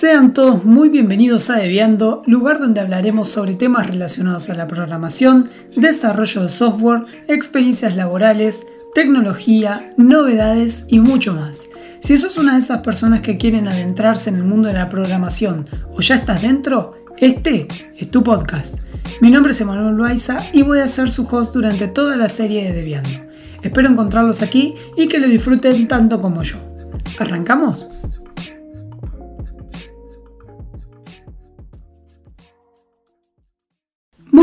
Sean todos muy bienvenidos a Deviando, lugar donde hablaremos sobre temas relacionados a la programación, desarrollo de software, experiencias laborales, tecnología, novedades y mucho más. Si sos una de esas personas que quieren adentrarse en el mundo de la programación o ya estás dentro, este es tu podcast. Mi nombre es Emanuel Loaiza y voy a ser su host durante toda la serie de Deviando. Espero encontrarlos aquí y que lo disfruten tanto como yo. ¿Arrancamos?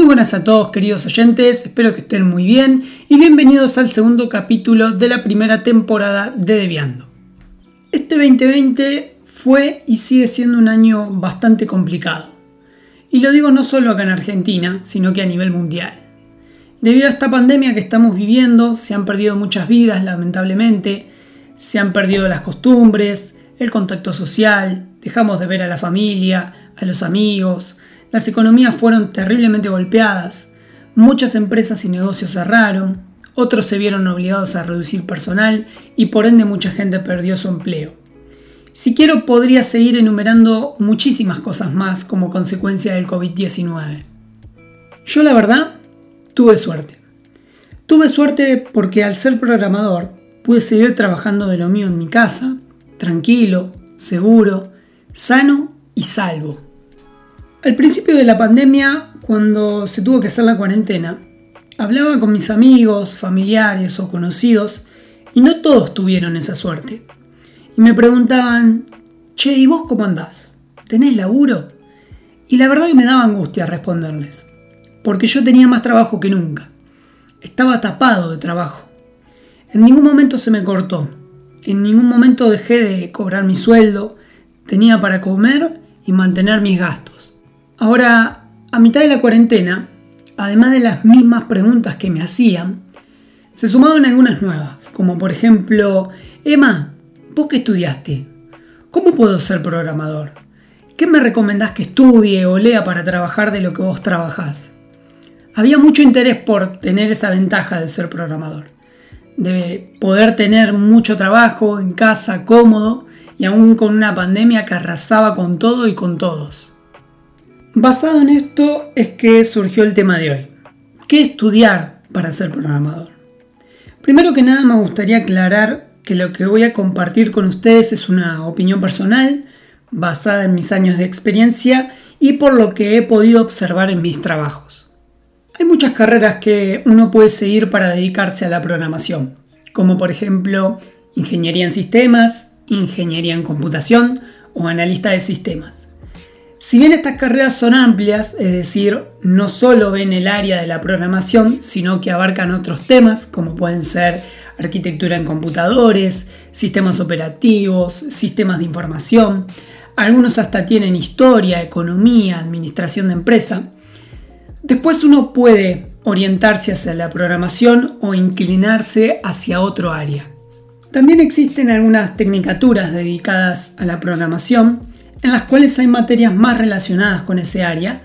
Buenas a todos queridos oyentes, espero que estén muy bien y bienvenidos al segundo capítulo de la primera temporada de Deviando. Este 2020 fue y sigue siendo un año bastante complicado. Y lo digo no solo acá en Argentina, sino que a nivel mundial. Debido a esta pandemia que estamos viviendo, se han perdido muchas vidas, lamentablemente, se han perdido las costumbres, el contacto social, dejamos de ver a la familia, a los amigos, las economías fueron terriblemente golpeadas, muchas empresas y negocios cerraron, otros se vieron obligados a reducir personal y por ende mucha gente perdió su empleo. Si quiero podría seguir enumerando muchísimas cosas más como consecuencia del COVID-19. Yo la verdad tuve suerte. Tuve suerte porque al ser programador pude seguir trabajando de lo mío en mi casa, tranquilo, seguro, sano y salvo. Al principio de la pandemia, cuando se tuvo que hacer la cuarentena, hablaba con mis amigos, familiares o conocidos y no todos tuvieron esa suerte. Y me preguntaban, che, ¿y vos cómo andás? ¿Tenés laburo? Y la verdad que me daba angustia responderles, porque yo tenía más trabajo que nunca. Estaba tapado de trabajo. En ningún momento se me cortó. En ningún momento dejé de cobrar mi sueldo. Tenía para comer y mantener mis gastos. Ahora, a mitad de la cuarentena, además de las mismas preguntas que me hacían, se sumaban algunas nuevas, como por ejemplo, Emma, ¿vos qué estudiaste? ¿Cómo puedo ser programador? ¿Qué me recomendás que estudie o lea para trabajar de lo que vos trabajás? Había mucho interés por tener esa ventaja de ser programador, de poder tener mucho trabajo en casa, cómodo y aún con una pandemia que arrasaba con todo y con todos. Basado en esto es que surgió el tema de hoy. ¿Qué estudiar para ser programador? Primero que nada me gustaría aclarar que lo que voy a compartir con ustedes es una opinión personal basada en mis años de experiencia y por lo que he podido observar en mis trabajos. Hay muchas carreras que uno puede seguir para dedicarse a la programación, como por ejemplo ingeniería en sistemas, ingeniería en computación o analista de sistemas. Si bien estas carreras son amplias, es decir, no solo ven el área de la programación, sino que abarcan otros temas como pueden ser arquitectura en computadores, sistemas operativos, sistemas de información, algunos hasta tienen historia, economía, administración de empresa. Después uno puede orientarse hacia la programación o inclinarse hacia otro área. También existen algunas tecnicaturas dedicadas a la programación, en las cuales hay materias más relacionadas con ese área,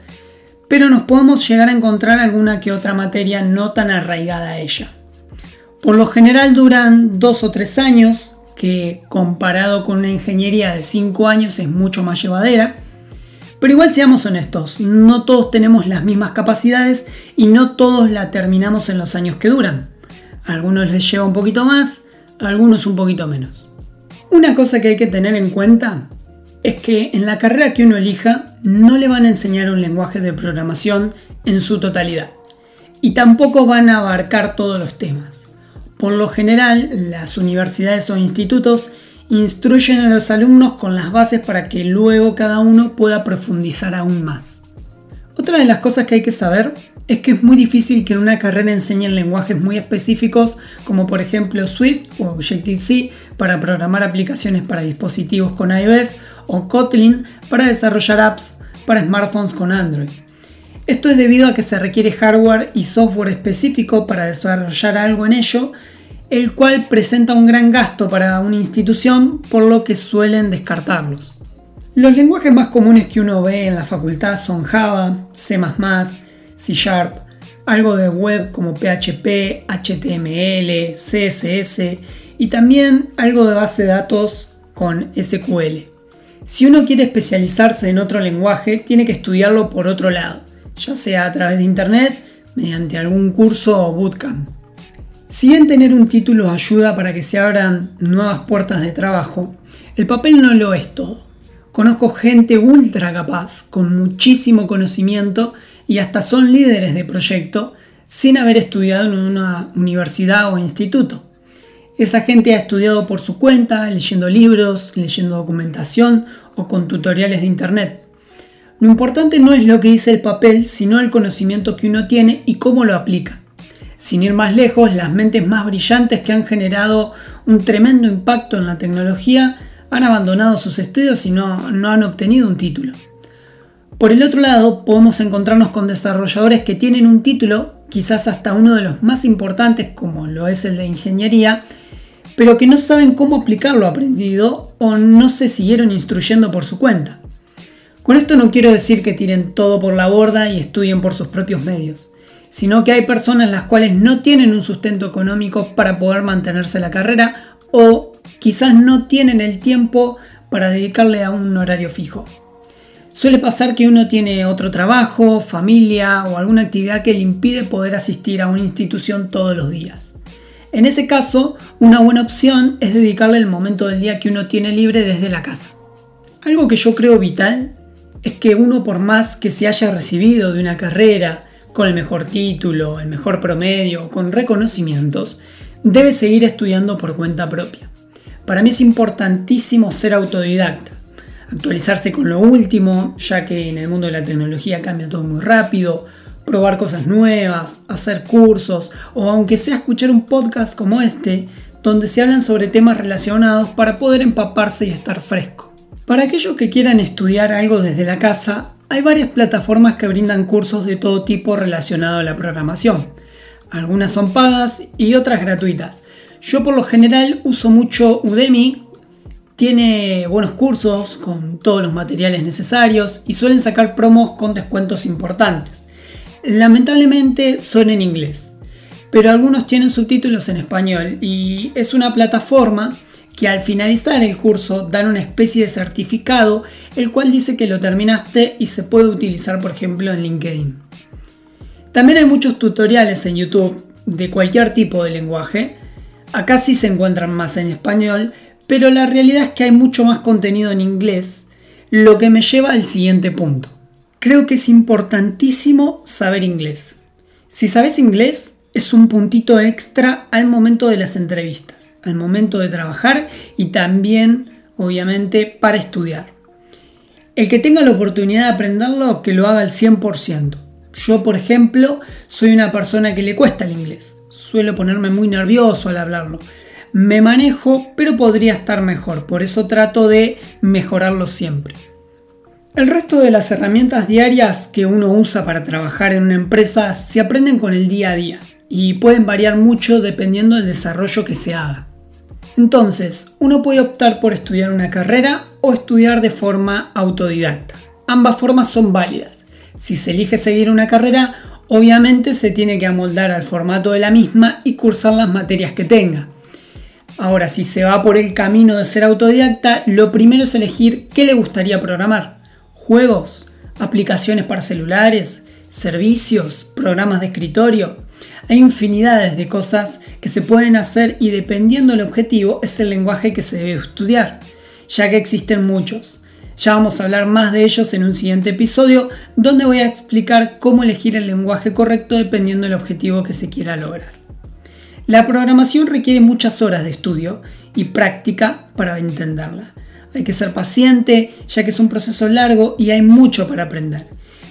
pero nos podemos llegar a encontrar alguna que otra materia no tan arraigada a ella. Por lo general duran dos o tres años, que comparado con una ingeniería de cinco años es mucho más llevadera, pero igual seamos honestos, no todos tenemos las mismas capacidades y no todos la terminamos en los años que duran. Algunos les lleva un poquito más, algunos un poquito menos. Una cosa que hay que tener en cuenta es que en la carrera que uno elija no le van a enseñar un lenguaje de programación en su totalidad y tampoco van a abarcar todos los temas. Por lo general, las universidades o institutos instruyen a los alumnos con las bases para que luego cada uno pueda profundizar aún más. Otra de las cosas que hay que saber es que es muy difícil que en una carrera enseñen lenguajes muy específicos como por ejemplo Swift o Objective-C para programar aplicaciones para dispositivos con iOS o Kotlin para desarrollar apps para smartphones con Android. Esto es debido a que se requiere hardware y software específico para desarrollar algo en ello, el cual presenta un gran gasto para una institución, por lo que suelen descartarlos. Los lenguajes más comunes que uno ve en la facultad son Java, C++, C Sharp, algo de web como PHP, HTML, CSS y también algo de base de datos con SQL. Si uno quiere especializarse en otro lenguaje, tiene que estudiarlo por otro lado, ya sea a través de internet, mediante algún curso o bootcamp. Si bien tener un título ayuda para que se abran nuevas puertas de trabajo, el papel no lo es todo. Conozco gente ultra capaz, con muchísimo conocimiento y hasta son líderes de proyecto sin haber estudiado en una universidad o instituto. Esa gente ha estudiado por su cuenta, leyendo libros, leyendo documentación o con tutoriales de internet. Lo importante no es lo que dice el papel, sino el conocimiento que uno tiene y cómo lo aplica. Sin ir más lejos, las mentes más brillantes que han generado un tremendo impacto en la tecnología han abandonado sus estudios y no, no han obtenido un título. Por el otro lado, podemos encontrarnos con desarrolladores que tienen un título, quizás hasta uno de los más importantes como lo es el de ingeniería, pero que no saben cómo aplicar lo aprendido o no se siguieron instruyendo por su cuenta. Con esto no quiero decir que tiren todo por la borda y estudien por sus propios medios, sino que hay personas las cuales no tienen un sustento económico para poder mantenerse la carrera o quizás no tienen el tiempo para dedicarle a un horario fijo. Suele pasar que uno tiene otro trabajo, familia o alguna actividad que le impide poder asistir a una institución todos los días. En ese caso, una buena opción es dedicarle el momento del día que uno tiene libre desde la casa. Algo que yo creo vital es que uno por más que se haya recibido de una carrera con el mejor título, el mejor promedio, con reconocimientos, debe seguir estudiando por cuenta propia. Para mí es importantísimo ser autodidacta, actualizarse con lo último, ya que en el mundo de la tecnología cambia todo muy rápido, probar cosas nuevas, hacer cursos o aunque sea escuchar un podcast como este, donde se hablan sobre temas relacionados para poder empaparse y estar fresco. Para aquellos que quieran estudiar algo desde la casa, hay varias plataformas que brindan cursos de todo tipo relacionados a la programación. Algunas son pagas y otras gratuitas. Yo por lo general uso mucho Udemy, tiene buenos cursos con todos los materiales necesarios y suelen sacar promos con descuentos importantes. Lamentablemente son en inglés, pero algunos tienen subtítulos en español y es una plataforma que al finalizar el curso dan una especie de certificado el cual dice que lo terminaste y se puede utilizar por ejemplo en LinkedIn. También hay muchos tutoriales en YouTube de cualquier tipo de lenguaje. Acá sí se encuentran más en español, pero la realidad es que hay mucho más contenido en inglés, lo que me lleva al siguiente punto. Creo que es importantísimo saber inglés. Si sabes inglés, es un puntito extra al momento de las entrevistas, al momento de trabajar y también, obviamente, para estudiar. El que tenga la oportunidad de aprenderlo, que lo haga al 100%. Yo, por ejemplo, soy una persona que le cuesta el inglés. Suelo ponerme muy nervioso al hablarlo. Me manejo, pero podría estar mejor. Por eso trato de mejorarlo siempre. El resto de las herramientas diarias que uno usa para trabajar en una empresa se aprenden con el día a día y pueden variar mucho dependiendo del desarrollo que se haga. Entonces, uno puede optar por estudiar una carrera o estudiar de forma autodidacta. Ambas formas son válidas. Si se elige seguir una carrera, obviamente se tiene que amoldar al formato de la misma y cursar las materias que tenga. Ahora, si se va por el camino de ser autodidacta, lo primero es elegir qué le gustaría programar juegos, aplicaciones para celulares, servicios, programas de escritorio. Hay infinidades de cosas que se pueden hacer y dependiendo del objetivo es el lenguaje que se debe estudiar, ya que existen muchos. Ya vamos a hablar más de ellos en un siguiente episodio donde voy a explicar cómo elegir el lenguaje correcto dependiendo del objetivo que se quiera lograr. La programación requiere muchas horas de estudio y práctica para entenderla hay que ser paciente, ya que es un proceso largo y hay mucho para aprender.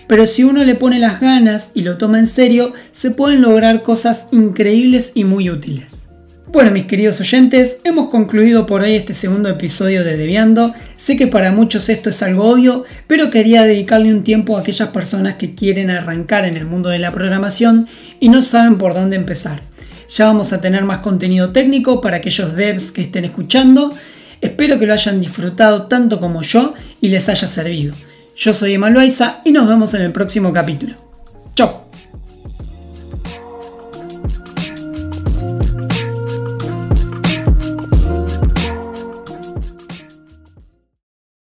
Pero si uno le pone las ganas y lo toma en serio, se pueden lograr cosas increíbles y muy útiles. Bueno, mis queridos oyentes, hemos concluido por hoy este segundo episodio de Deviando. Sé que para muchos esto es algo obvio, pero quería dedicarle un tiempo a aquellas personas que quieren arrancar en el mundo de la programación y no saben por dónde empezar. Ya vamos a tener más contenido técnico para aquellos devs que estén escuchando Espero que lo hayan disfrutado tanto como yo y les haya servido. Yo soy Emma y nos vemos en el próximo capítulo. Chao.